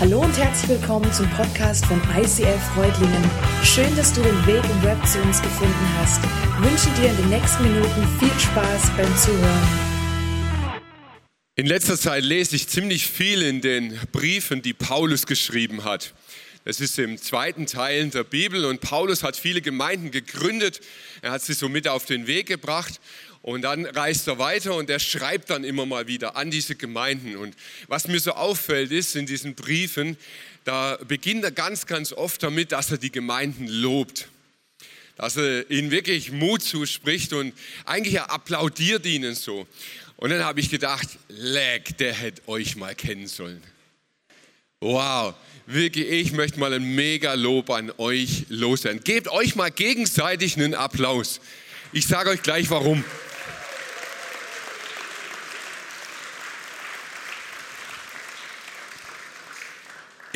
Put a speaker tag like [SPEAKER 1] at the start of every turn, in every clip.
[SPEAKER 1] Hallo und herzlich willkommen zum Podcast von ICF Freudlingen. Schön, dass du den Weg im Web zu uns gefunden hast. Ich wünsche dir in den nächsten Minuten viel Spaß beim Zuhören.
[SPEAKER 2] In letzter Zeit lese ich ziemlich viel in den Briefen, die Paulus geschrieben hat. Das ist im zweiten Teil der Bibel und Paulus hat viele Gemeinden gegründet. Er hat sie so mit auf den Weg gebracht und dann reist er weiter und er schreibt dann immer mal wieder an diese Gemeinden. Und was mir so auffällt ist in diesen Briefen, da beginnt er ganz, ganz oft damit, dass er die Gemeinden lobt. Dass er ihnen wirklich Mut zuspricht und eigentlich er applaudiert ihnen so. Und dann habe ich gedacht, leck, der hätte euch mal kennen sollen. Wow, wirklich, ich möchte mal ein mega Lob an euch loswerden. Gebt euch mal gegenseitig einen Applaus. Ich sage euch gleich warum.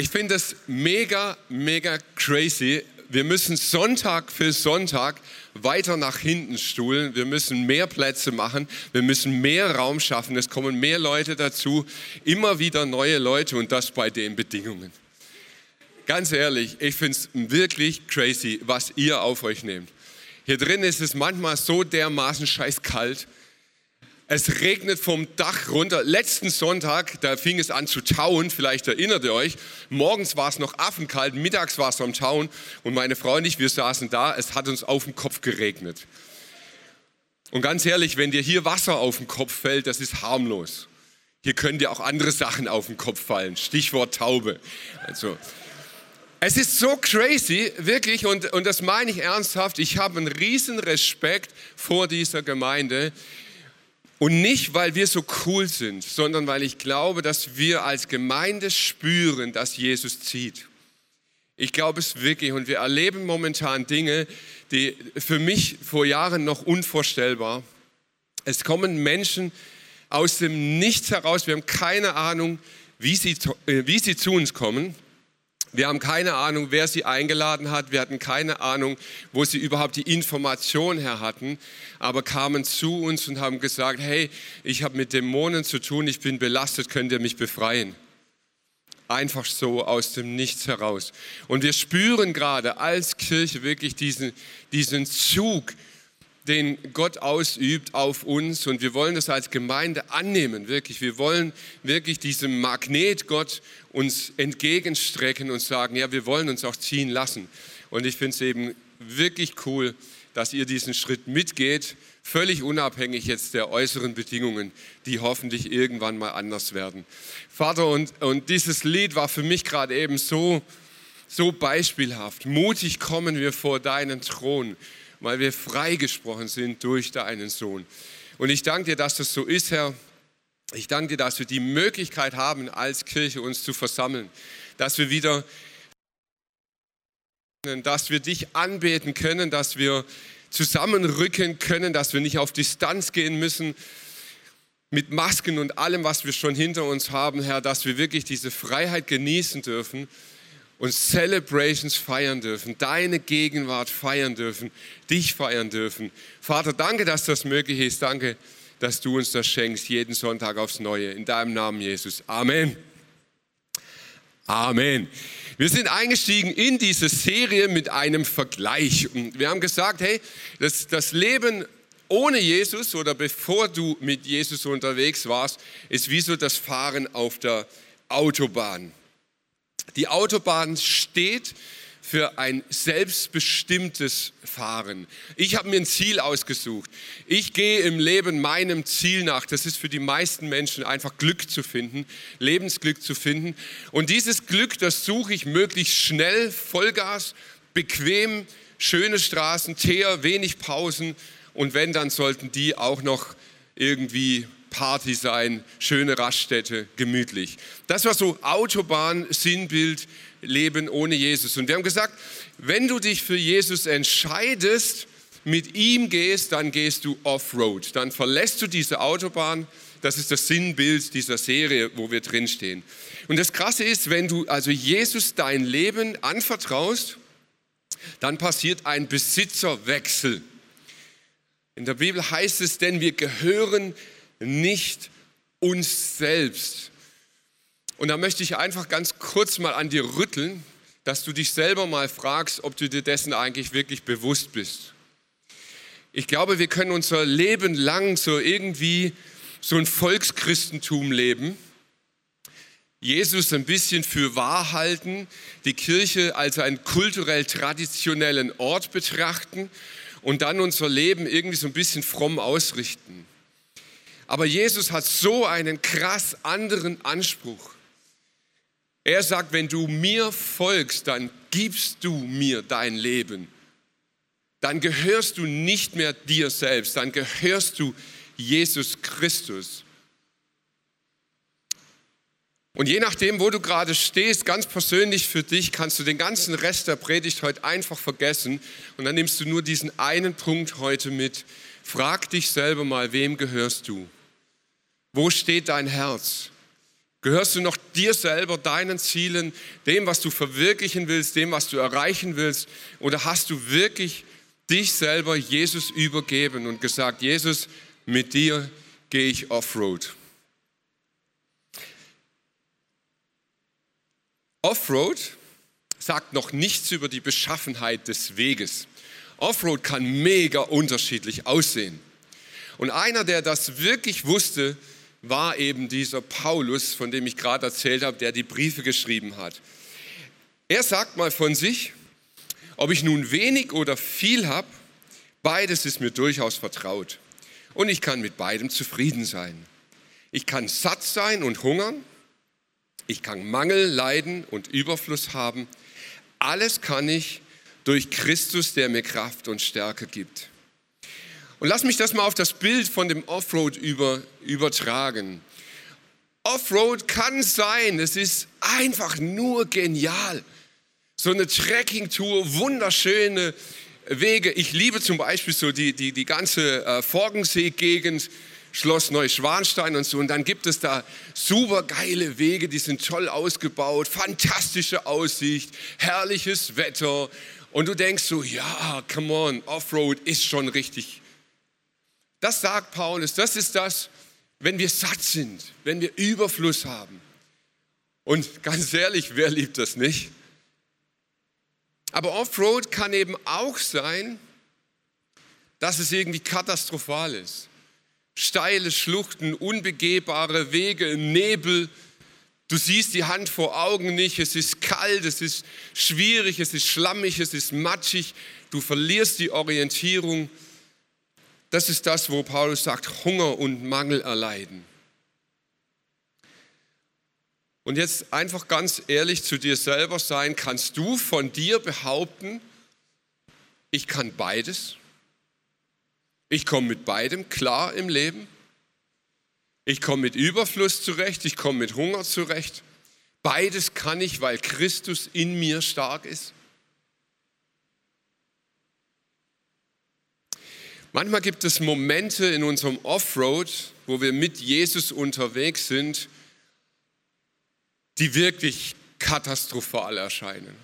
[SPEAKER 2] Ich finde das mega, mega crazy. Wir müssen Sonntag für Sonntag weiter nach hinten stuhlen. Wir müssen mehr Plätze machen. Wir müssen mehr Raum schaffen. Es kommen mehr Leute dazu. Immer wieder neue Leute und das bei den Bedingungen. Ganz ehrlich, ich finde es wirklich crazy, was ihr auf euch nehmt. Hier drin ist es manchmal so dermaßen scheiß kalt. Es regnet vom Dach runter. Letzten Sonntag, da fing es an zu tauen, vielleicht erinnert ihr euch. Morgens war es noch affenkalt, mittags war es am Tauen und meine Frau und ich, wir saßen da, es hat uns auf den Kopf geregnet. Und ganz ehrlich, wenn dir hier Wasser auf den Kopf fällt, das ist harmlos. Hier können dir auch andere Sachen auf den Kopf fallen. Stichwort Taube. Also, es ist so crazy, wirklich, und, und das meine ich ernsthaft. Ich habe einen riesen Respekt vor dieser Gemeinde, und nicht, weil wir so cool sind, sondern weil ich glaube, dass wir als Gemeinde spüren, dass Jesus zieht. Ich glaube es wirklich und wir erleben momentan Dinge, die für mich vor Jahren noch unvorstellbar. Es kommen Menschen aus dem Nichts heraus, wir haben keine Ahnung, wie sie, äh, wie sie zu uns kommen. Wir haben keine Ahnung, wer sie eingeladen hat. Wir hatten keine Ahnung, wo sie überhaupt die Information her hatten, aber kamen zu uns und haben gesagt, hey, ich habe mit Dämonen zu tun, ich bin belastet, könnt ihr mich befreien? Einfach so aus dem Nichts heraus. Und wir spüren gerade als Kirche wirklich diesen, diesen Zug, den Gott ausübt auf uns und wir wollen das als Gemeinde annehmen, wirklich. Wir wollen wirklich diesem Magnet Gott uns entgegenstrecken und sagen, ja, wir wollen uns auch ziehen lassen. Und ich finde es eben wirklich cool, dass ihr diesen Schritt mitgeht, völlig unabhängig jetzt der äußeren Bedingungen, die hoffentlich irgendwann mal anders werden. Vater, und, und dieses Lied war für mich gerade eben so, so beispielhaft. Mutig kommen wir vor deinen Thron weil wir freigesprochen sind durch deinen Sohn. Und ich danke dir, dass das so ist, Herr. Ich danke dir, dass wir die Möglichkeit haben, als Kirche uns zu versammeln, dass wir wieder, dass wir dich anbeten können, dass wir zusammenrücken können, dass wir nicht auf Distanz gehen müssen mit Masken und allem, was wir schon hinter uns haben, Herr, dass wir wirklich diese Freiheit genießen dürfen und Celebrations feiern dürfen, deine Gegenwart feiern dürfen, dich feiern dürfen. Vater, danke, dass das möglich ist. Danke, dass du uns das schenkst, jeden Sonntag aufs Neue. In deinem Namen, Jesus. Amen. Amen. Wir sind eingestiegen in diese Serie mit einem Vergleich. Und wir haben gesagt, hey, das, das Leben ohne Jesus oder bevor du mit Jesus unterwegs warst, ist wie so das Fahren auf der Autobahn. Die Autobahn steht für ein selbstbestimmtes Fahren. Ich habe mir ein Ziel ausgesucht. Ich gehe im Leben meinem Ziel nach. Das ist für die meisten Menschen einfach Glück zu finden, Lebensglück zu finden. Und dieses Glück, das suche ich möglichst schnell, Vollgas, bequem, schöne Straßen, Teer, wenig Pausen. Und wenn, dann sollten die auch noch irgendwie Party sein, schöne Raststätte, gemütlich. Das war so Autobahn, Sinnbild, Leben ohne Jesus. Und wir haben gesagt, wenn du dich für Jesus entscheidest, mit ihm gehst, dann gehst du off-road. Dann verlässt du diese Autobahn. Das ist das Sinnbild dieser Serie, wo wir drinstehen. Und das Krasse ist, wenn du also Jesus dein Leben anvertraust, dann passiert ein Besitzerwechsel. In der Bibel heißt es, denn wir gehören nicht uns selbst. Und da möchte ich einfach ganz kurz mal an dir rütteln, dass du dich selber mal fragst, ob du dir dessen eigentlich wirklich bewusst bist. Ich glaube, wir können unser Leben lang so irgendwie so ein Volkschristentum leben. Jesus ein bisschen für wahr halten, die Kirche als einen kulturell traditionellen Ort betrachten und dann unser Leben irgendwie so ein bisschen fromm ausrichten. Aber Jesus hat so einen krass anderen Anspruch. Er sagt, wenn du mir folgst, dann gibst du mir dein Leben. Dann gehörst du nicht mehr dir selbst, dann gehörst du Jesus Christus. Und je nachdem, wo du gerade stehst, ganz persönlich für dich, kannst du den ganzen Rest der Predigt heute einfach vergessen und dann nimmst du nur diesen einen Punkt heute mit. Frag dich selber mal, wem gehörst du? Wo steht dein Herz? Gehörst du noch dir selber, deinen Zielen, dem, was du verwirklichen willst, dem, was du erreichen willst? Oder hast du wirklich dich selber Jesus übergeben und gesagt, Jesus, mit dir gehe ich Offroad? Offroad sagt noch nichts über die Beschaffenheit des Weges. Offroad kann mega unterschiedlich aussehen. Und einer, der das wirklich wusste, war eben dieser Paulus, von dem ich gerade erzählt habe, der die Briefe geschrieben hat. Er sagt mal von sich, ob ich nun wenig oder viel habe, beides ist mir durchaus vertraut. Und ich kann mit beidem zufrieden sein. Ich kann satt sein und hungern. Ich kann Mangel leiden und Überfluss haben. Alles kann ich durch Christus, der mir Kraft und Stärke gibt. Und lass mich das mal auf das Bild von dem Offroad über, übertragen. Offroad kann sein, es ist einfach nur genial. So eine Trekkingtour, wunderschöne Wege. Ich liebe zum Beispiel so die, die, die ganze äh, Forgensee-Gegend, Schloss Neuschwanstein und so. Und dann gibt es da super geile Wege, die sind toll ausgebaut, fantastische Aussicht, herrliches Wetter. Und du denkst so, ja, come on, Offroad ist schon richtig das sagt Paulus, das ist das, wenn wir satt sind, wenn wir Überfluss haben. Und ganz ehrlich, wer liebt das nicht? Aber Offroad kann eben auch sein, dass es irgendwie katastrophal ist. Steile Schluchten, unbegehbare Wege, Nebel. Du siehst die Hand vor Augen nicht. Es ist kalt, es ist schwierig, es ist schlammig, es ist matschig. Du verlierst die Orientierung. Das ist das, wo Paulus sagt, Hunger und Mangel erleiden. Und jetzt einfach ganz ehrlich zu dir selber sein, kannst du von dir behaupten, ich kann beides? Ich komme mit beidem klar im Leben? Ich komme mit Überfluss zurecht, ich komme mit Hunger zurecht. Beides kann ich, weil Christus in mir stark ist. Manchmal gibt es Momente in unserem Offroad, wo wir mit Jesus unterwegs sind, die wirklich katastrophal erscheinen.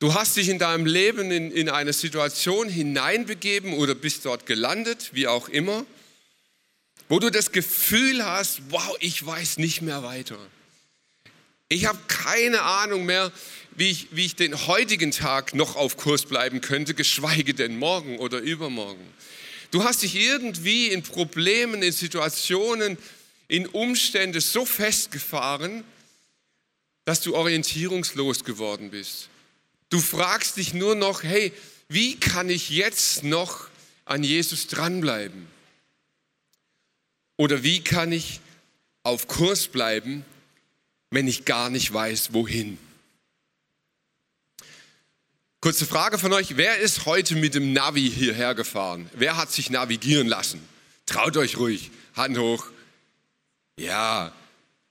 [SPEAKER 2] Du hast dich in deinem Leben in, in eine Situation hineinbegeben oder bist dort gelandet, wie auch immer, wo du das Gefühl hast, wow, ich weiß nicht mehr weiter. Ich habe keine Ahnung mehr, wie ich, wie ich den heutigen Tag noch auf Kurs bleiben könnte, geschweige denn morgen oder übermorgen. Du hast dich irgendwie in Problemen, in Situationen, in Umstände so festgefahren, dass du orientierungslos geworden bist. Du fragst dich nur noch, hey, wie kann ich jetzt noch an Jesus dranbleiben? Oder wie kann ich auf Kurs bleiben, wenn ich gar nicht weiß, wohin? Kurze Frage von euch, wer ist heute mit dem Navi hierher gefahren? Wer hat sich navigieren lassen? Traut euch ruhig, Hand hoch. Ja,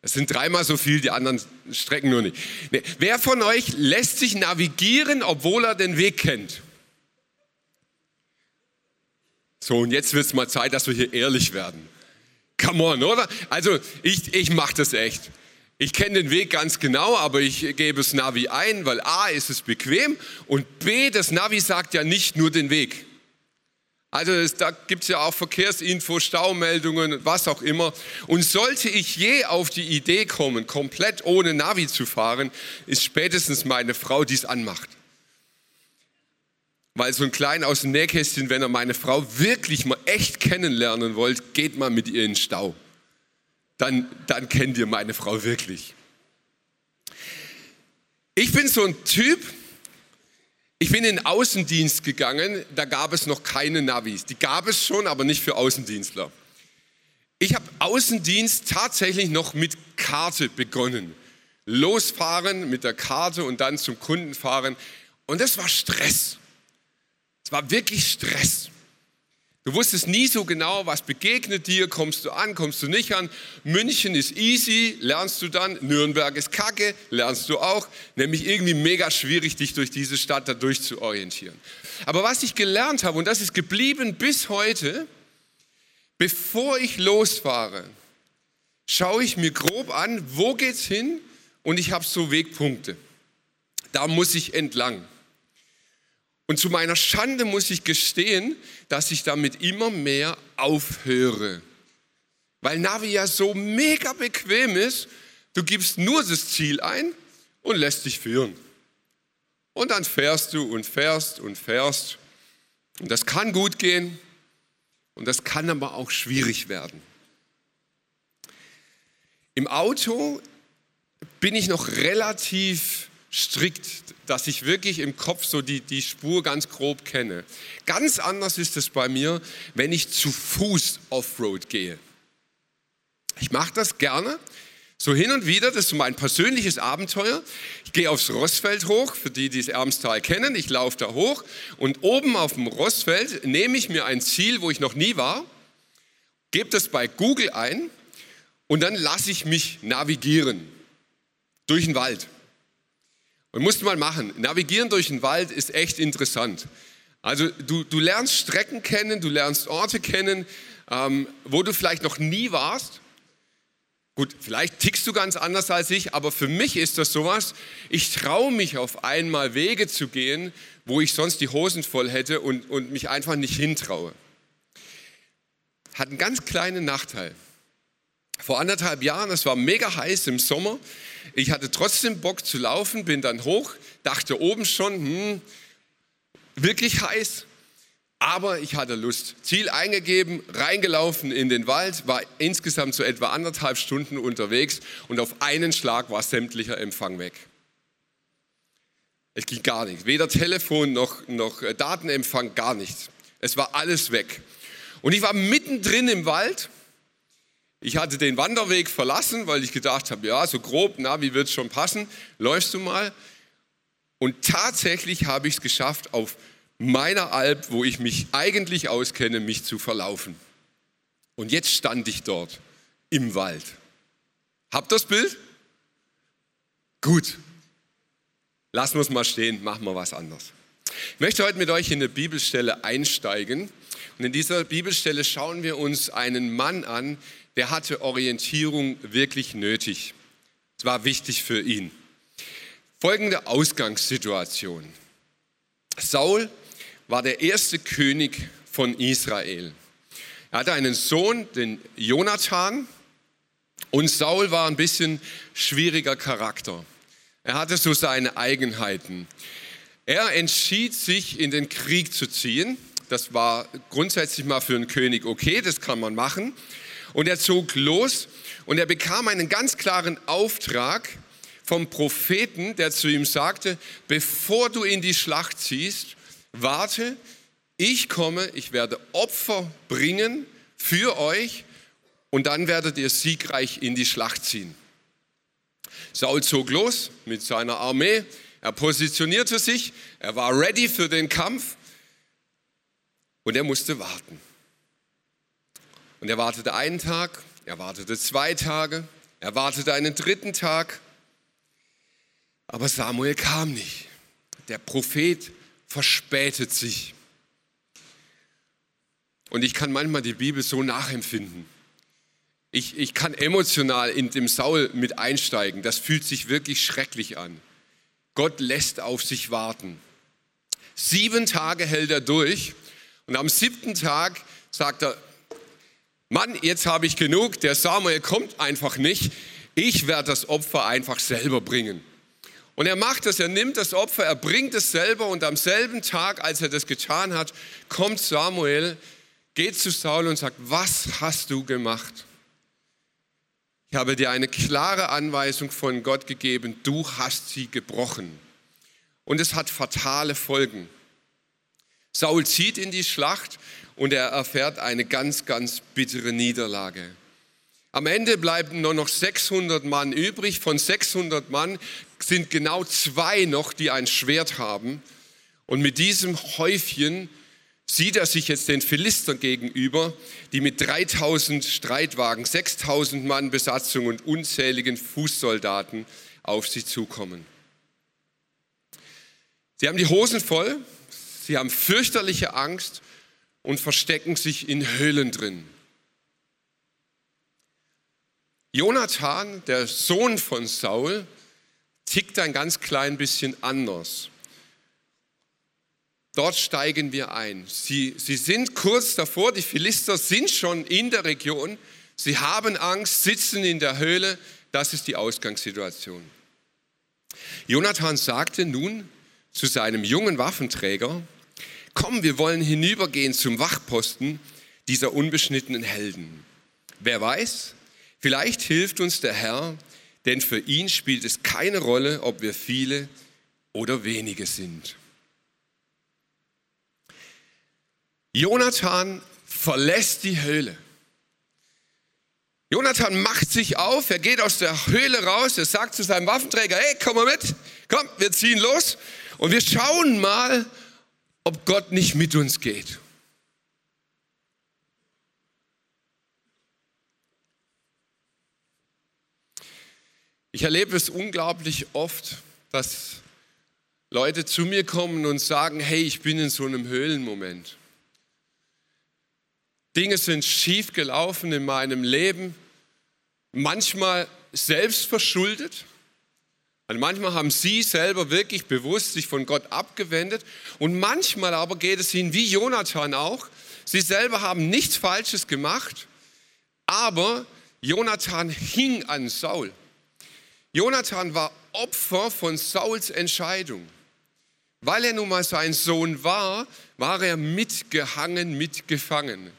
[SPEAKER 2] es sind dreimal so viel, die anderen strecken nur nicht. Nee. Wer von euch lässt sich navigieren, obwohl er den Weg kennt? So, und jetzt wird es mal Zeit, dass wir hier ehrlich werden. Come on, oder? Also, ich, ich mache das echt. Ich kenne den Weg ganz genau, aber ich gebe das Navi ein, weil A ist es bequem und B, das Navi sagt ja nicht nur den Weg. Also es, da gibt es ja auch Verkehrsinfo, Staumeldungen, was auch immer. Und sollte ich je auf die Idee kommen, komplett ohne Navi zu fahren, ist spätestens meine Frau, die es anmacht. Weil so ein klein aus dem Nähkästchen, wenn ihr meine Frau wirklich mal echt kennenlernen wollt, geht mal mit ihr in den Stau. Dann, dann kennt ihr meine Frau wirklich. Ich bin so ein Typ, ich bin in den Außendienst gegangen, da gab es noch keine Navis. Die gab es schon, aber nicht für Außendienstler. Ich habe Außendienst tatsächlich noch mit Karte begonnen. Losfahren mit der Karte und dann zum Kunden fahren. Und das war Stress. War wirklich Stress. Du wusstest nie so genau, was begegnet dir, kommst du an, kommst du nicht an. München ist easy, lernst du dann. Nürnberg ist kacke, lernst du auch. Nämlich irgendwie mega schwierig, dich durch diese Stadt da durchzuorientieren. Aber was ich gelernt habe, und das ist geblieben bis heute, bevor ich losfahre, schaue ich mir grob an, wo geht's hin und ich habe so Wegpunkte. Da muss ich entlang. Und zu meiner Schande muss ich gestehen, dass ich damit immer mehr aufhöre. Weil Navi ja so mega bequem ist, du gibst nur das Ziel ein und lässt dich führen. Und dann fährst du und fährst und fährst. Und das kann gut gehen und das kann aber auch schwierig werden. Im Auto bin ich noch relativ strikt, dass ich wirklich im Kopf so die, die Spur ganz grob kenne. Ganz anders ist es bei mir, wenn ich zu Fuß Offroad gehe. Ich mache das gerne, so hin und wieder, das ist mein persönliches Abenteuer. Ich gehe aufs Rossfeld hoch, für die, die das Ermstal kennen. Ich laufe da hoch und oben auf dem Rossfeld nehme ich mir ein Ziel, wo ich noch nie war, gebe das bei Google ein und dann lasse ich mich navigieren durch den Wald. Und musst du mal machen. Navigieren durch den Wald ist echt interessant. Also du, du lernst Strecken kennen, du lernst Orte kennen, ähm, wo du vielleicht noch nie warst. Gut, vielleicht tickst du ganz anders als ich, aber für mich ist das sowas, ich traue mich auf einmal Wege zu gehen, wo ich sonst die Hosen voll hätte und, und mich einfach nicht hintraue. Hat einen ganz kleinen Nachteil. Vor anderthalb Jahren, es war mega heiß im Sommer, ich hatte trotzdem Bock zu laufen, bin dann hoch, dachte oben schon, hm, wirklich heiß, aber ich hatte Lust. Ziel eingegeben, reingelaufen in den Wald, war insgesamt so etwa anderthalb Stunden unterwegs und auf einen Schlag war sämtlicher Empfang weg. Es ging gar nichts, weder Telefon noch, noch äh, Datenempfang, gar nichts. Es war alles weg. Und ich war mittendrin im Wald ich hatte den Wanderweg verlassen, weil ich gedacht habe, ja, so grob, na, wie wird es schon passen? Läufst du mal? Und tatsächlich habe ich es geschafft, auf meiner Alp, wo ich mich eigentlich auskenne, mich zu verlaufen. Und jetzt stand ich dort im Wald. Habt ihr das Bild? Gut. Lassen wir es mal stehen, machen wir was anderes. Ich möchte heute mit euch in eine Bibelstelle einsteigen. Und in dieser Bibelstelle schauen wir uns einen Mann an, der hatte Orientierung wirklich nötig. Es war wichtig für ihn. Folgende Ausgangssituation. Saul war der erste König von Israel. Er hatte einen Sohn, den Jonathan, und Saul war ein bisschen schwieriger Charakter. Er hatte so seine Eigenheiten. Er entschied sich, in den Krieg zu ziehen. Das war grundsätzlich mal für einen König okay, das kann man machen. Und er zog los und er bekam einen ganz klaren Auftrag vom Propheten, der zu ihm sagte, bevor du in die Schlacht ziehst, warte, ich komme, ich werde Opfer bringen für euch und dann werdet ihr siegreich in die Schlacht ziehen. Saul zog los mit seiner Armee, er positionierte sich, er war ready für den Kampf und er musste warten. Und er wartete einen Tag, er wartete zwei Tage, er wartete einen dritten Tag. Aber Samuel kam nicht. Der Prophet verspätet sich. Und ich kann manchmal die Bibel so nachempfinden. Ich, ich kann emotional in dem Saul mit einsteigen. Das fühlt sich wirklich schrecklich an. Gott lässt auf sich warten. Sieben Tage hält er durch Und am siebten Tag sagt er, Mann, jetzt habe ich genug, der Samuel kommt einfach nicht, ich werde das Opfer einfach selber bringen. Und er macht das, er nimmt das Opfer, er bringt es selber und am selben Tag, als er das getan hat, kommt Samuel, geht zu Saul und sagt, was hast du gemacht? Ich habe dir eine klare Anweisung von Gott gegeben, du hast sie gebrochen. Und es hat fatale Folgen. Saul zieht in die Schlacht und er erfährt eine ganz, ganz bittere Niederlage. Am Ende bleiben nur noch 600 Mann übrig. Von 600 Mann sind genau zwei noch, die ein Schwert haben. Und mit diesem Häufchen sieht er sich jetzt den Philistern gegenüber, die mit 3000 Streitwagen, 6000 Mann Besatzung und unzähligen Fußsoldaten auf sie zukommen. Sie haben die Hosen voll, sie haben fürchterliche Angst und verstecken sich in Höhlen drin. Jonathan, der Sohn von Saul, tickt ein ganz klein bisschen anders. Dort steigen wir ein. Sie, sie sind kurz davor, die Philister sind schon in der Region, sie haben Angst, sitzen in der Höhle, das ist die Ausgangssituation. Jonathan sagte nun zu seinem jungen Waffenträger, komm, wir wollen hinübergehen zum Wachposten dieser unbeschnittenen Helden. Wer weiß, vielleicht hilft uns der Herr, denn für ihn spielt es keine Rolle, ob wir viele oder wenige sind. Jonathan verlässt die Höhle. Jonathan macht sich auf, er geht aus der Höhle raus, er sagt zu seinem Waffenträger, hey, komm mal mit, komm, wir ziehen los und wir schauen mal, ob Gott nicht mit uns geht. Ich erlebe es unglaublich oft, dass Leute zu mir kommen und sagen, hey, ich bin in so einem Höhlenmoment. Dinge sind schief gelaufen in meinem Leben, manchmal selbst verschuldet. Und manchmal haben sie selber wirklich bewusst sich von Gott abgewendet und manchmal aber geht es ihnen wie Jonathan auch. Sie selber haben nichts Falsches gemacht, aber Jonathan hing an Saul. Jonathan war Opfer von Sauls Entscheidung. Weil er nun mal sein Sohn war, war er mitgehangen, mitgefangen.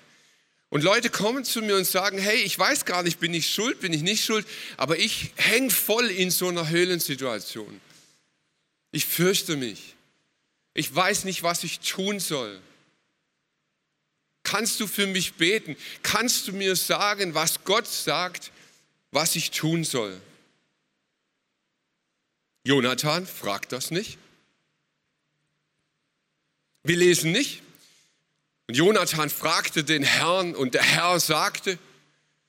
[SPEAKER 2] Und Leute kommen zu mir und sagen, hey, ich weiß gar nicht, bin ich schuld, bin ich nicht schuld, aber ich hänge voll in so einer Höhlensituation. Ich fürchte mich. Ich weiß nicht, was ich tun soll. Kannst du für mich beten? Kannst du mir sagen, was Gott sagt, was ich tun soll? Jonathan fragt das nicht. Wir lesen nicht, und Jonathan fragte den Herrn und der Herr sagte,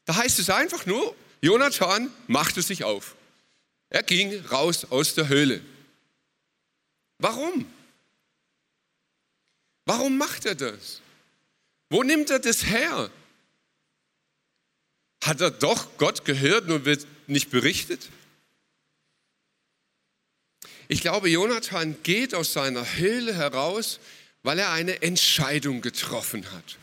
[SPEAKER 2] da heißt es einfach nur, Jonathan machte sich auf. Er ging raus aus der Höhle. Warum? Warum macht er das? Wo nimmt er das her? Hat er doch Gott gehört und wird nicht berichtet? Ich glaube, Jonathan geht aus seiner Höhle heraus weil er eine Entscheidung getroffen hat.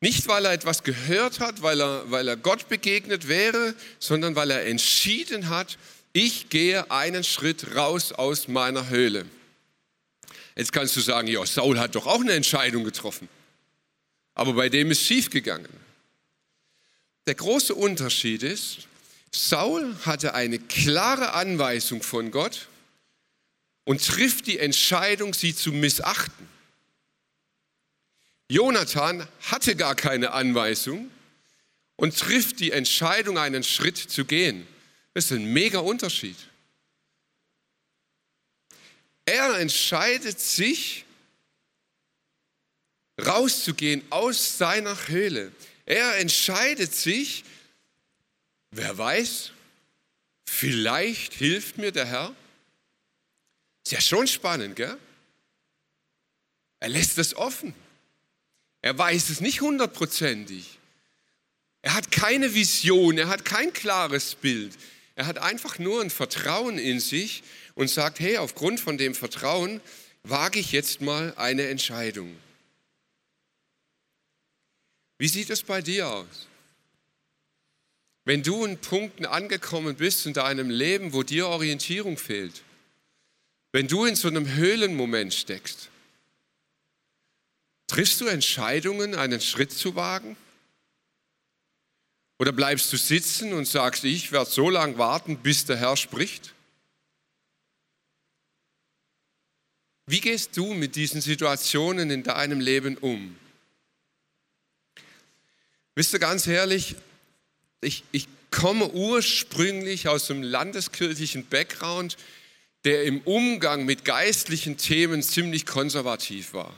[SPEAKER 2] Nicht, weil er etwas gehört hat, weil er, weil er Gott begegnet wäre, sondern weil er entschieden hat, ich gehe einen Schritt raus aus meiner Höhle. Jetzt kannst du sagen, ja, Saul hat doch auch eine Entscheidung getroffen. Aber bei dem ist schief gegangen. Der große Unterschied ist, Saul hatte eine klare Anweisung von Gott und trifft die Entscheidung, sie zu missachten. Jonathan hatte gar keine Anweisung und trifft die Entscheidung, einen Schritt zu gehen. Das ist ein mega Unterschied. Er entscheidet sich, rauszugehen aus seiner Höhle. Er entscheidet sich, wer weiß, vielleicht hilft mir der Herr. Ist ja schon spannend, gell? Er lässt es offen. Er weiß es nicht hundertprozentig. Er hat keine Vision, er hat kein klares Bild. Er hat einfach nur ein Vertrauen in sich und sagt, hey, aufgrund von dem Vertrauen wage ich jetzt mal eine Entscheidung. Wie sieht es bei dir aus? Wenn du in Punkten angekommen bist in deinem Leben, wo dir Orientierung fehlt, wenn du in so einem Höhlenmoment steckst, triffst du Entscheidungen, einen Schritt zu wagen? Oder bleibst du sitzen und sagst, ich werde so lange warten, bis der Herr spricht? Wie gehst du mit diesen Situationen in deinem Leben um? Wisst ihr ganz ehrlich, ich, ich komme ursprünglich aus einem landeskirchlichen Background, der im Umgang mit geistlichen Themen ziemlich konservativ war.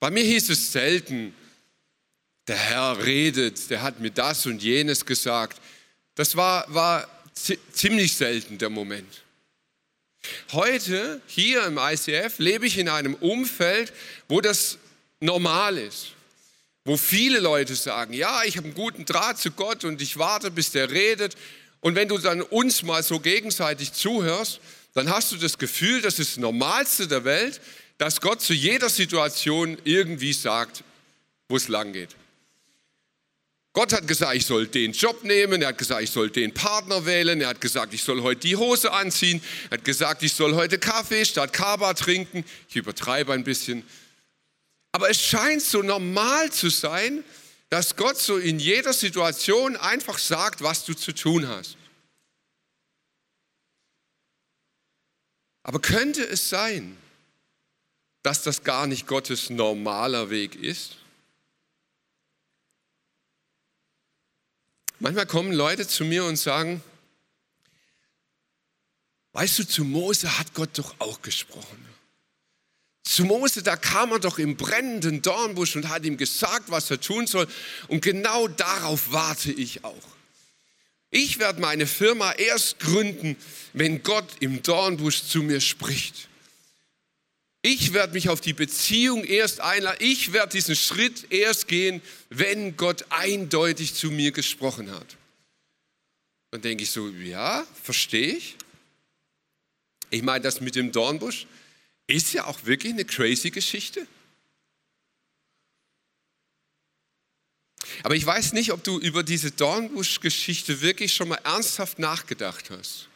[SPEAKER 2] Bei mir hieß es selten, der Herr redet, der hat mir das und jenes gesagt. Das war, war ziemlich selten der Moment. Heute, hier im ICF, lebe ich in einem Umfeld, wo das normal ist. Wo viele Leute sagen, ja, ich habe einen guten Draht zu Gott und ich warte, bis der redet. Und wenn du dann uns mal so gegenseitig zuhörst, dann hast du das Gefühl, das ist das Normalste der Welt, dass Gott zu jeder Situation irgendwie sagt, wo es lang geht. Gott hat gesagt, ich soll den Job nehmen, er hat gesagt, ich soll den Partner wählen, er hat gesagt, ich soll heute die Hose anziehen, er hat gesagt, ich soll heute Kaffee statt Kaba trinken. Ich übertreibe ein bisschen. Aber es scheint so normal zu sein, dass Gott so in jeder Situation einfach sagt, was du zu tun hast. Aber könnte es sein, dass das gar nicht Gottes normaler Weg ist? Manchmal kommen Leute zu mir und sagen, weißt du, zu Mose hat Gott doch auch gesprochen. Zu Mose, da kam er doch im brennenden Dornbusch und hat ihm gesagt, was er tun soll. Und genau darauf warte ich auch. Ich werde meine Firma erst gründen, wenn Gott im Dornbusch zu mir spricht. Ich werde mich auf die Beziehung erst einladen. Ich werde diesen Schritt erst gehen, wenn Gott eindeutig zu mir gesprochen hat. Dann denke ich so, ja, verstehe ich. Ich meine, das mit dem Dornbusch ist ja auch wirklich eine crazy Geschichte. Aber ich weiß nicht, ob du über diese Dornbusch-Geschichte wirklich schon mal ernsthaft nachgedacht hast.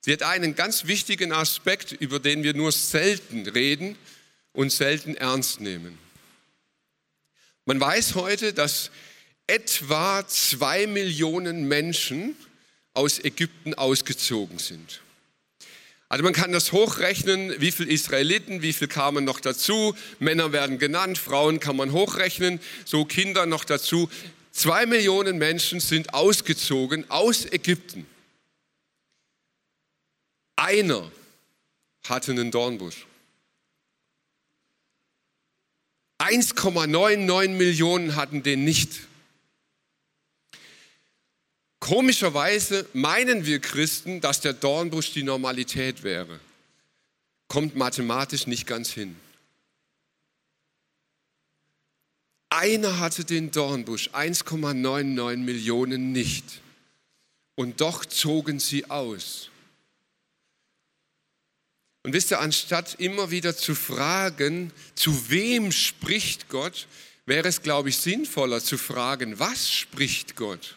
[SPEAKER 2] Sie hat einen ganz wichtigen Aspekt, über den wir nur selten reden und selten ernst nehmen. Man weiß heute, dass etwa zwei Millionen Menschen aus Ägypten ausgezogen sind. Also man kann das hochrechnen, wie viele Israeliten, wie viele kamen noch dazu. Männer werden genannt, Frauen kann man hochrechnen, so Kinder noch dazu. Zwei Millionen Menschen sind ausgezogen aus Ägypten. Einer hatte einen Dornbusch. 1,99 Millionen hatten den nicht. Komischerweise meinen wir Christen, dass der Dornbusch die Normalität wäre. Kommt mathematisch nicht ganz hin. Einer hatte den Dornbusch, 1,99 Millionen nicht. Und doch zogen sie aus. Und wisst ihr, anstatt immer wieder zu fragen, zu wem spricht Gott, wäre es, glaube ich, sinnvoller zu fragen, was spricht Gott?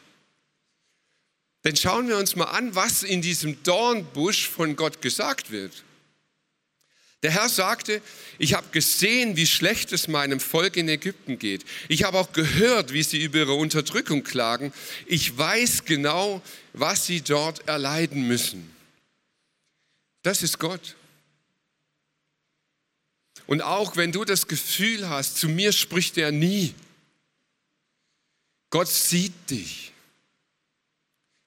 [SPEAKER 2] Denn schauen wir uns mal an, was in diesem Dornbusch von Gott gesagt wird. Der Herr sagte, ich habe gesehen, wie schlecht es meinem Volk in Ägypten geht. Ich habe auch gehört, wie sie über ihre Unterdrückung klagen. Ich weiß genau, was sie dort erleiden müssen. Das ist Gott. Und auch wenn du das Gefühl hast, zu mir spricht er nie. Gott sieht dich.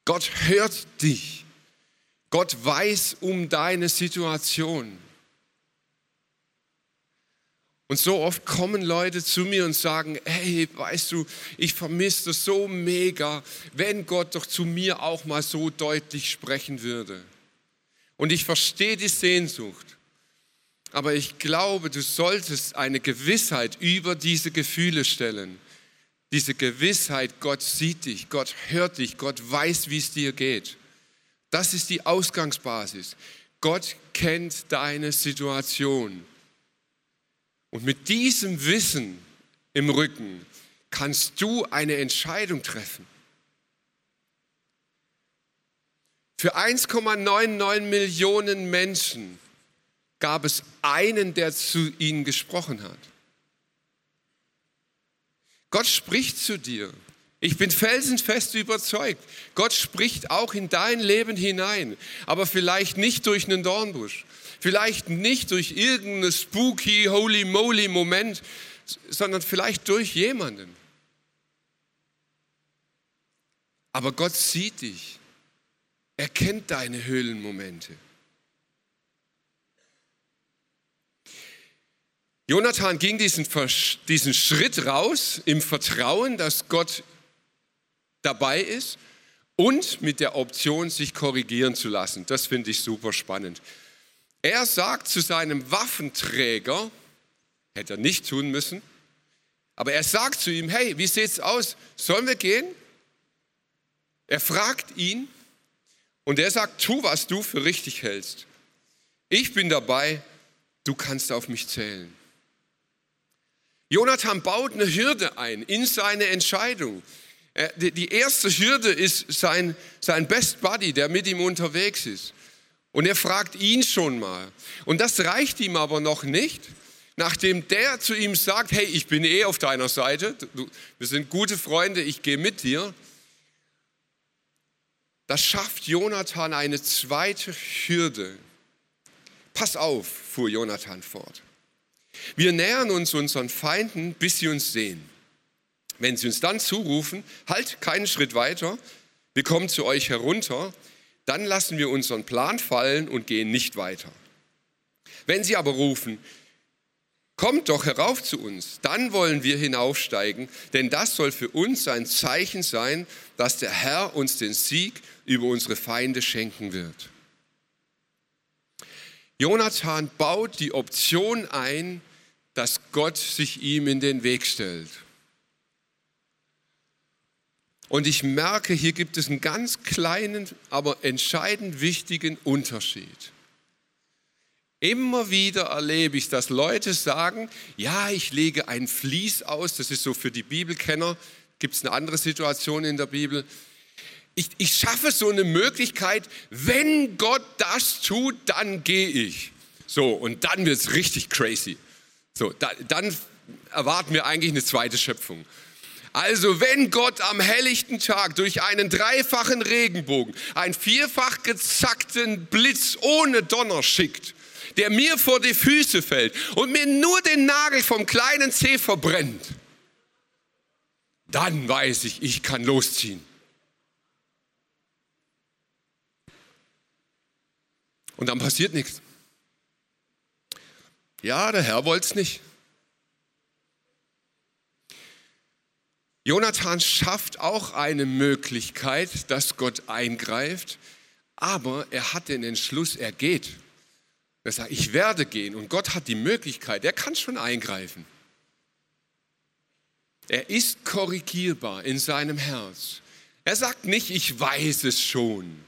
[SPEAKER 2] Gott hört dich. Gott weiß um deine Situation. Und so oft kommen Leute zu mir und sagen, hey, weißt du, ich vermisse das so mega, wenn Gott doch zu mir auch mal so deutlich sprechen würde. Und ich verstehe die Sehnsucht. Aber ich glaube, du solltest eine Gewissheit über diese Gefühle stellen. Diese Gewissheit, Gott sieht dich, Gott hört dich, Gott weiß, wie es dir geht. Das ist die Ausgangsbasis. Gott kennt deine Situation. Und mit diesem Wissen im Rücken kannst du eine Entscheidung treffen. Für 1,99 Millionen Menschen gab es einen, der zu ihnen gesprochen hat. Gott spricht zu dir. Ich bin felsenfest überzeugt. Gott spricht auch in dein Leben hinein, aber vielleicht nicht durch einen Dornbusch, vielleicht nicht durch irgendeinen spooky, holy moly Moment, sondern vielleicht durch jemanden. Aber Gott sieht dich. Er kennt deine Höhlenmomente. Jonathan ging diesen, diesen Schritt raus im Vertrauen, dass Gott dabei ist und mit der Option, sich korrigieren zu lassen. Das finde ich super spannend. Er sagt zu seinem Waffenträger, hätte er nicht tun müssen, aber er sagt zu ihm, hey, wie sieht's aus? Sollen wir gehen? Er fragt ihn und er sagt, tu, was du für richtig hältst. Ich bin dabei, du kannst auf mich zählen. Jonathan baut eine Hürde ein in seine Entscheidung. Äh, die erste Hürde ist sein, sein Best Buddy, der mit ihm unterwegs ist. Und er fragt ihn schon mal. Und das reicht ihm aber noch nicht. Nachdem der zu ihm sagt, hey, ich bin eh auf deiner Seite, wir sind gute Freunde, ich gehe mit dir, das schafft Jonathan eine zweite Hürde. Pass auf, fuhr Jonathan fort. Wir nähern uns unseren Feinden, bis sie uns sehen. Wenn sie uns dann zurufen, halt keinen Schritt weiter, wir kommen zu euch herunter, dann lassen wir unseren Plan fallen und gehen nicht weiter. Wenn sie aber rufen, kommt doch herauf zu uns, dann wollen wir hinaufsteigen, denn das soll für uns ein Zeichen sein, dass der Herr uns den Sieg über unsere Feinde schenken wird. Jonathan baut die Option ein, dass Gott sich ihm in den Weg stellt. Und ich merke, hier gibt es einen ganz kleinen, aber entscheidend wichtigen Unterschied. Immer wieder erlebe ich, dass Leute sagen, ja, ich lege ein Vlies aus, das ist so für die Bibelkenner, gibt es eine andere Situation in der Bibel. Ich, ich schaffe so eine Möglichkeit, wenn Gott das tut, dann gehe ich. So, und dann wird es richtig crazy. So, da, dann erwarten wir eigentlich eine zweite Schöpfung. Also wenn Gott am helllichten Tag durch einen dreifachen Regenbogen einen vierfach gezackten Blitz ohne Donner schickt, der mir vor die Füße fällt und mir nur den Nagel vom kleinen Zeh verbrennt, dann weiß ich, ich kann losziehen. Und dann passiert nichts. Ja, der Herr wollte es nicht. Jonathan schafft auch eine Möglichkeit, dass Gott eingreift, aber er hat den Entschluss, er geht. Er sagt, ich werde gehen und Gott hat die Möglichkeit, er kann schon eingreifen. Er ist korrigierbar in seinem Herz. Er sagt nicht, ich weiß es schon.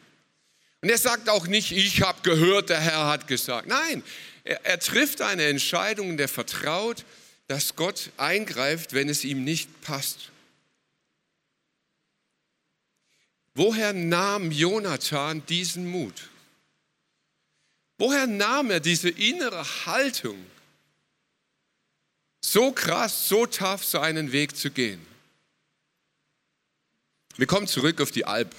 [SPEAKER 2] Und er sagt auch nicht, ich habe gehört, der Herr hat gesagt. Nein, er, er trifft eine Entscheidung und er vertraut, dass Gott eingreift, wenn es ihm nicht passt. Woher nahm Jonathan diesen Mut? Woher nahm er diese innere Haltung, so krass, so tough seinen Weg zu gehen? Wir kommen zurück auf die Alp.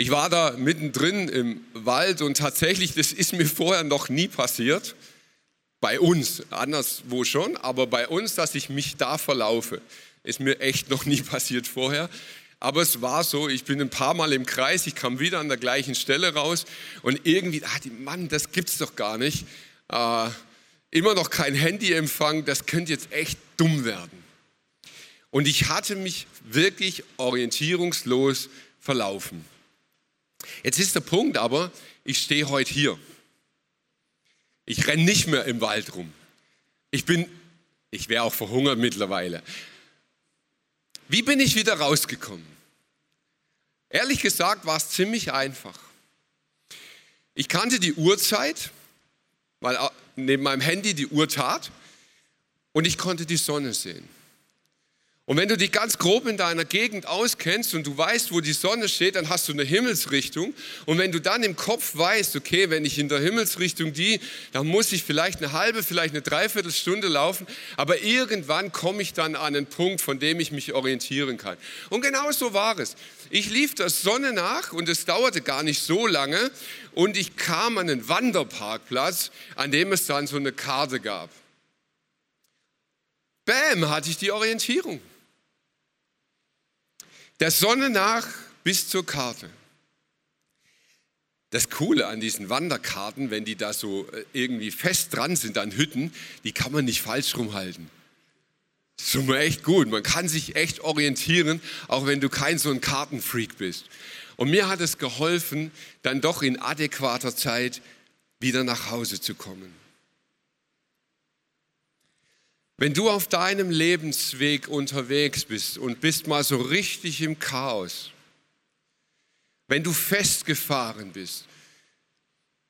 [SPEAKER 2] Ich war da mittendrin im Wald und tatsächlich, das ist mir vorher noch nie passiert. Bei uns, anderswo schon, aber bei uns, dass ich mich da verlaufe, ist mir echt noch nie passiert vorher. Aber es war so, ich bin ein paar Mal im Kreis, ich kam wieder an der gleichen Stelle raus und irgendwie dachte ich, Mann, das gibt's doch gar nicht. Äh, immer noch kein Handyempfang, das könnte jetzt echt dumm werden. Und ich hatte mich wirklich orientierungslos verlaufen. Jetzt ist der Punkt aber, ich stehe heute hier. Ich renne nicht mehr im Wald rum. Ich bin, ich wäre auch verhungert mittlerweile. Wie bin ich wieder rausgekommen? Ehrlich gesagt war es ziemlich einfach. Ich kannte die Uhrzeit, weil neben meinem Handy die Uhr tat und ich konnte die Sonne sehen. Und wenn du dich ganz grob in deiner Gegend auskennst und du weißt, wo die Sonne steht, dann hast du eine Himmelsrichtung. Und wenn du dann im Kopf weißt, okay, wenn ich in der Himmelsrichtung die, dann muss ich vielleicht eine halbe, vielleicht eine Dreiviertelstunde laufen, aber irgendwann komme ich dann an einen Punkt, von dem ich mich orientieren kann. Und genau so war es. Ich lief der Sonne nach und es dauerte gar nicht so lange und ich kam an einen Wanderparkplatz, an dem es dann so eine Karte gab. Bäm, hatte ich die Orientierung der Sonne nach bis zur Karte. Das Coole an diesen Wanderkarten, wenn die da so äh, irgendwie fest dran sind an Hütten, die kann man nicht falsch rumhalten. Das ist mal echt gut. Man kann sich echt orientieren, auch wenn du kein so ein Kartenfreak bist. Und mir hat es geholfen, dann doch in adäquater Zeit wieder nach Hause zu kommen. Wenn du auf deinem Lebensweg unterwegs bist und bist mal so richtig im Chaos, wenn du festgefahren bist,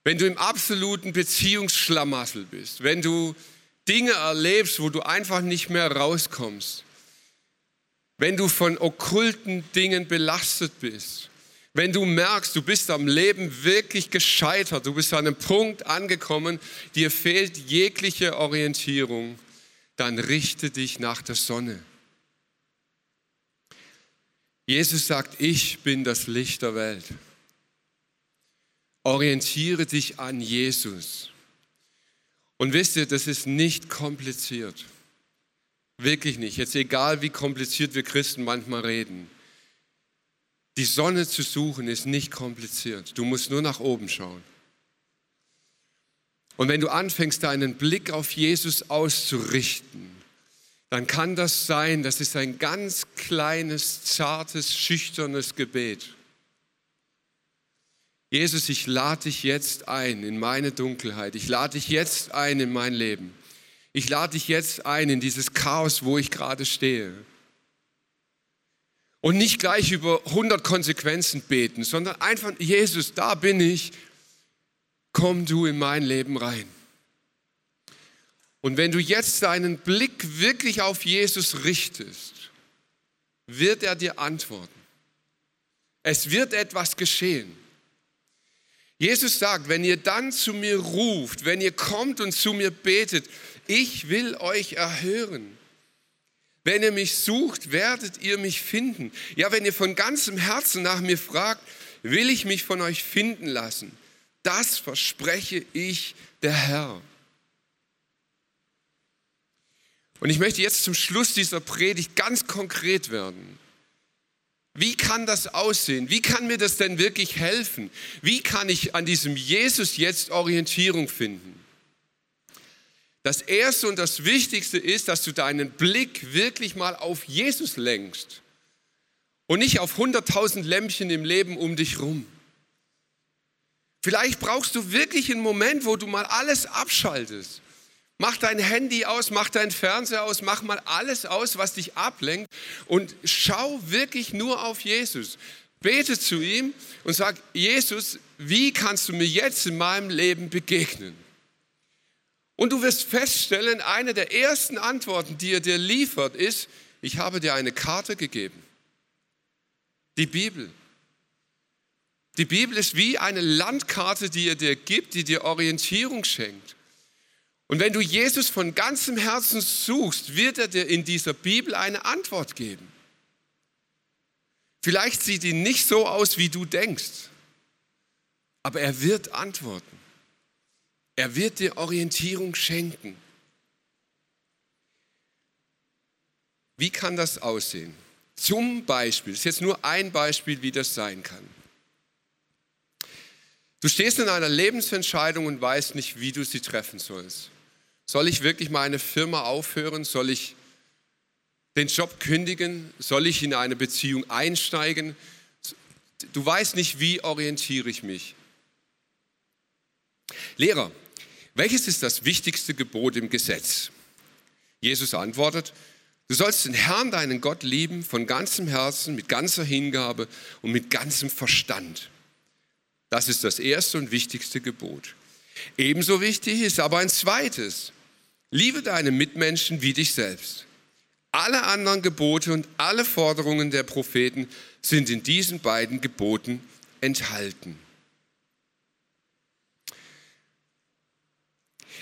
[SPEAKER 2] wenn du im absoluten Beziehungsschlamassel bist, wenn du Dinge erlebst, wo du einfach nicht mehr rauskommst, wenn du von okkulten Dingen belastet bist, wenn du merkst, du bist am Leben wirklich gescheitert, du bist an einem Punkt angekommen, dir fehlt jegliche Orientierung, dann richte dich nach der Sonne. Jesus sagt, ich bin das Licht der Welt. Orientiere dich an Jesus. Und wisst ihr, das ist nicht kompliziert. Wirklich nicht. Jetzt egal, wie kompliziert wir Christen manchmal reden. Die Sonne zu suchen ist nicht kompliziert. Du musst nur nach oben schauen. Und wenn du anfängst, deinen Blick auf Jesus auszurichten, dann kann das sein, das ist ein ganz kleines, zartes, schüchternes Gebet. Jesus, ich lade dich jetzt ein in meine Dunkelheit. Ich lade dich jetzt ein in mein Leben. Ich lade dich jetzt ein in dieses Chaos, wo ich gerade stehe. Und nicht gleich über 100 Konsequenzen beten, sondern einfach, Jesus, da bin ich, komm du in mein Leben rein. Und wenn du jetzt deinen Blick wirklich auf Jesus richtest, wird er dir antworten. Es wird etwas geschehen. Jesus sagt, wenn ihr dann zu mir ruft, wenn ihr kommt und zu mir betet, ich will euch erhören. Wenn ihr mich sucht, werdet ihr mich finden. Ja, wenn ihr von ganzem Herzen nach mir fragt, will ich mich von euch finden lassen. Das verspreche ich der Herr. Und ich möchte jetzt zum Schluss dieser Predigt ganz konkret werden. Wie kann das aussehen? Wie kann mir das denn wirklich helfen? Wie kann ich an diesem Jesus jetzt Orientierung finden? Das Erste und das Wichtigste ist, dass du deinen Blick wirklich mal auf Jesus lenkst und nicht auf 100.000 Lämpchen im Leben um dich rum. Vielleicht brauchst du wirklich einen Moment, wo du mal alles abschaltest. Mach dein Handy aus, mach dein Fernseher aus, mach mal alles aus, was dich ablenkt und schau wirklich nur auf Jesus. Bete zu ihm und sag, Jesus, wie kannst du mir jetzt in meinem Leben begegnen? Und du wirst feststellen, eine der ersten Antworten, die er dir liefert, ist, ich habe dir eine Karte gegeben. Die Bibel. Die Bibel ist wie eine Landkarte, die er dir gibt, die dir Orientierung schenkt. Und wenn du Jesus von ganzem Herzen suchst, wird er dir in dieser Bibel eine Antwort geben. Vielleicht sieht die nicht so aus, wie du denkst, aber er wird antworten. Er wird dir Orientierung schenken. Wie kann das aussehen? Zum Beispiel, das ist jetzt nur ein Beispiel, wie das sein kann. Du stehst in einer Lebensentscheidung und weißt nicht, wie du sie treffen sollst. Soll ich wirklich meine Firma aufhören? Soll ich den Job kündigen? Soll ich in eine Beziehung einsteigen? Du weißt nicht, wie orientiere ich mich. Lehrer, welches ist das wichtigste Gebot im Gesetz? Jesus antwortet, du sollst den Herrn, deinen Gott lieben, von ganzem Herzen, mit ganzer Hingabe und mit ganzem Verstand. Das ist das erste und wichtigste Gebot. Ebenso wichtig ist aber ein zweites. Liebe deine Mitmenschen wie dich selbst. Alle anderen Gebote und alle Forderungen der Propheten sind in diesen beiden Geboten enthalten.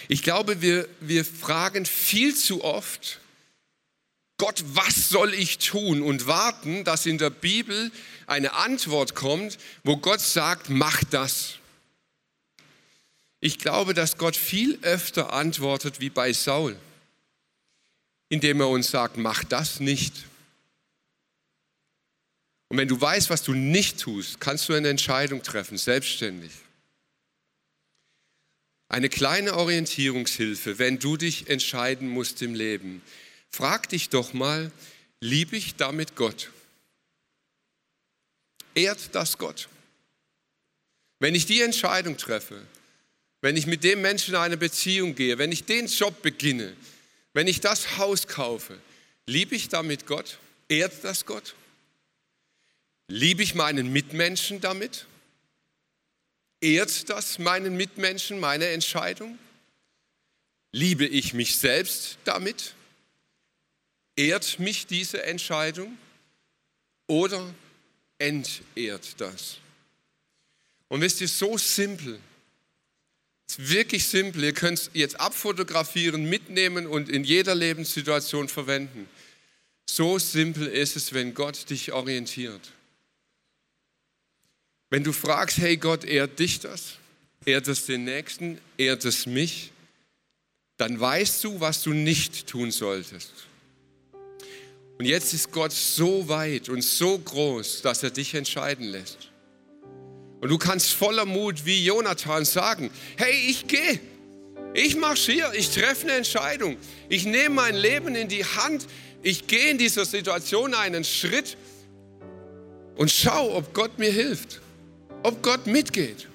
[SPEAKER 2] Ich glaube, wir, wir fragen viel zu oft, Gott, was soll ich tun? Und warten, dass in der Bibel eine Antwort kommt, wo Gott sagt, mach das. Ich glaube, dass Gott viel öfter antwortet wie bei Saul, indem er uns sagt, mach das nicht. Und wenn du weißt, was du nicht tust, kannst du eine Entscheidung treffen, selbstständig. Eine kleine Orientierungshilfe, wenn du dich entscheiden musst im Leben. Frag dich doch mal, liebe ich damit Gott? Ehrt das Gott? Wenn ich die Entscheidung treffe, wenn ich mit dem Menschen in eine Beziehung gehe, wenn ich den Job beginne, wenn ich das Haus kaufe, liebe ich damit Gott? Ehrt das Gott? Liebe ich meinen Mitmenschen damit? Ehrt das meinen Mitmenschen, meine Entscheidung? Liebe ich mich selbst damit? Ehrt mich diese Entscheidung oder entehrt das? Und wisst ihr, so simpel, ist wirklich simpel, ihr könnt es jetzt abfotografieren, mitnehmen und in jeder Lebenssituation verwenden. So simpel ist es, wenn Gott dich orientiert. Wenn du fragst, hey Gott, ehrt dich das? Ehrt es den Nächsten? Ehrt es mich? Dann weißt du, was du nicht tun solltest. Und jetzt ist Gott so weit und so groß, dass er dich entscheiden lässt. Und du kannst voller Mut wie Jonathan sagen, hey, ich gehe, ich marschiere, ich treffe eine Entscheidung, ich nehme mein Leben in die Hand, ich gehe in dieser Situation einen Schritt und schau, ob Gott mir hilft ob Gott mitgeht.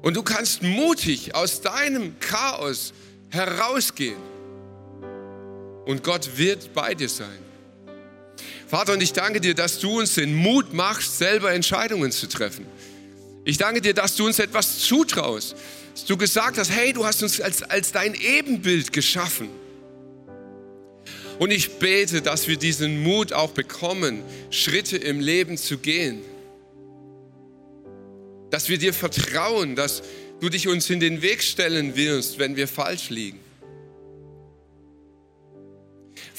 [SPEAKER 2] Und du kannst mutig aus deinem Chaos herausgehen. Und Gott wird bei dir sein. Vater, und ich danke dir, dass du uns den Mut machst, selber Entscheidungen zu treffen. Ich danke dir, dass du uns etwas zutraust. Dass du gesagt hast, hey, du hast uns als, als dein Ebenbild geschaffen. Und ich bete, dass wir diesen Mut auch bekommen, Schritte im Leben zu gehen dass wir dir vertrauen, dass du dich uns in den Weg stellen wirst, wenn wir falsch liegen.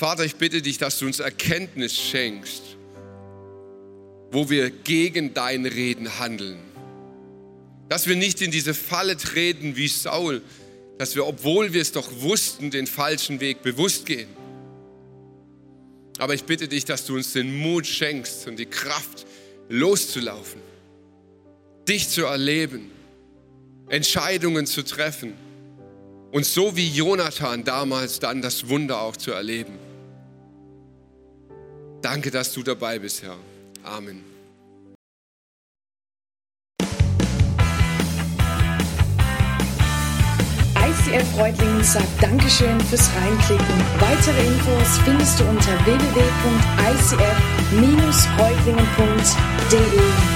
[SPEAKER 2] Vater, ich bitte dich, dass du uns Erkenntnis schenkst, wo wir gegen dein Reden handeln. Dass wir nicht in diese Falle treten wie Saul, dass wir, obwohl wir es doch wussten, den falschen Weg bewusst gehen. Aber ich bitte dich, dass du uns den Mut schenkst und die Kraft loszulaufen dich zu erleben, Entscheidungen zu treffen und so wie Jonathan damals dann das Wunder auch zu erleben. Danke, dass du dabei bist, Herr. Amen.
[SPEAKER 1] ICF Reutlingen sagt Dankeschön fürs Reinklicken. Weitere Infos findest du unter www.icf-reutlingen.de.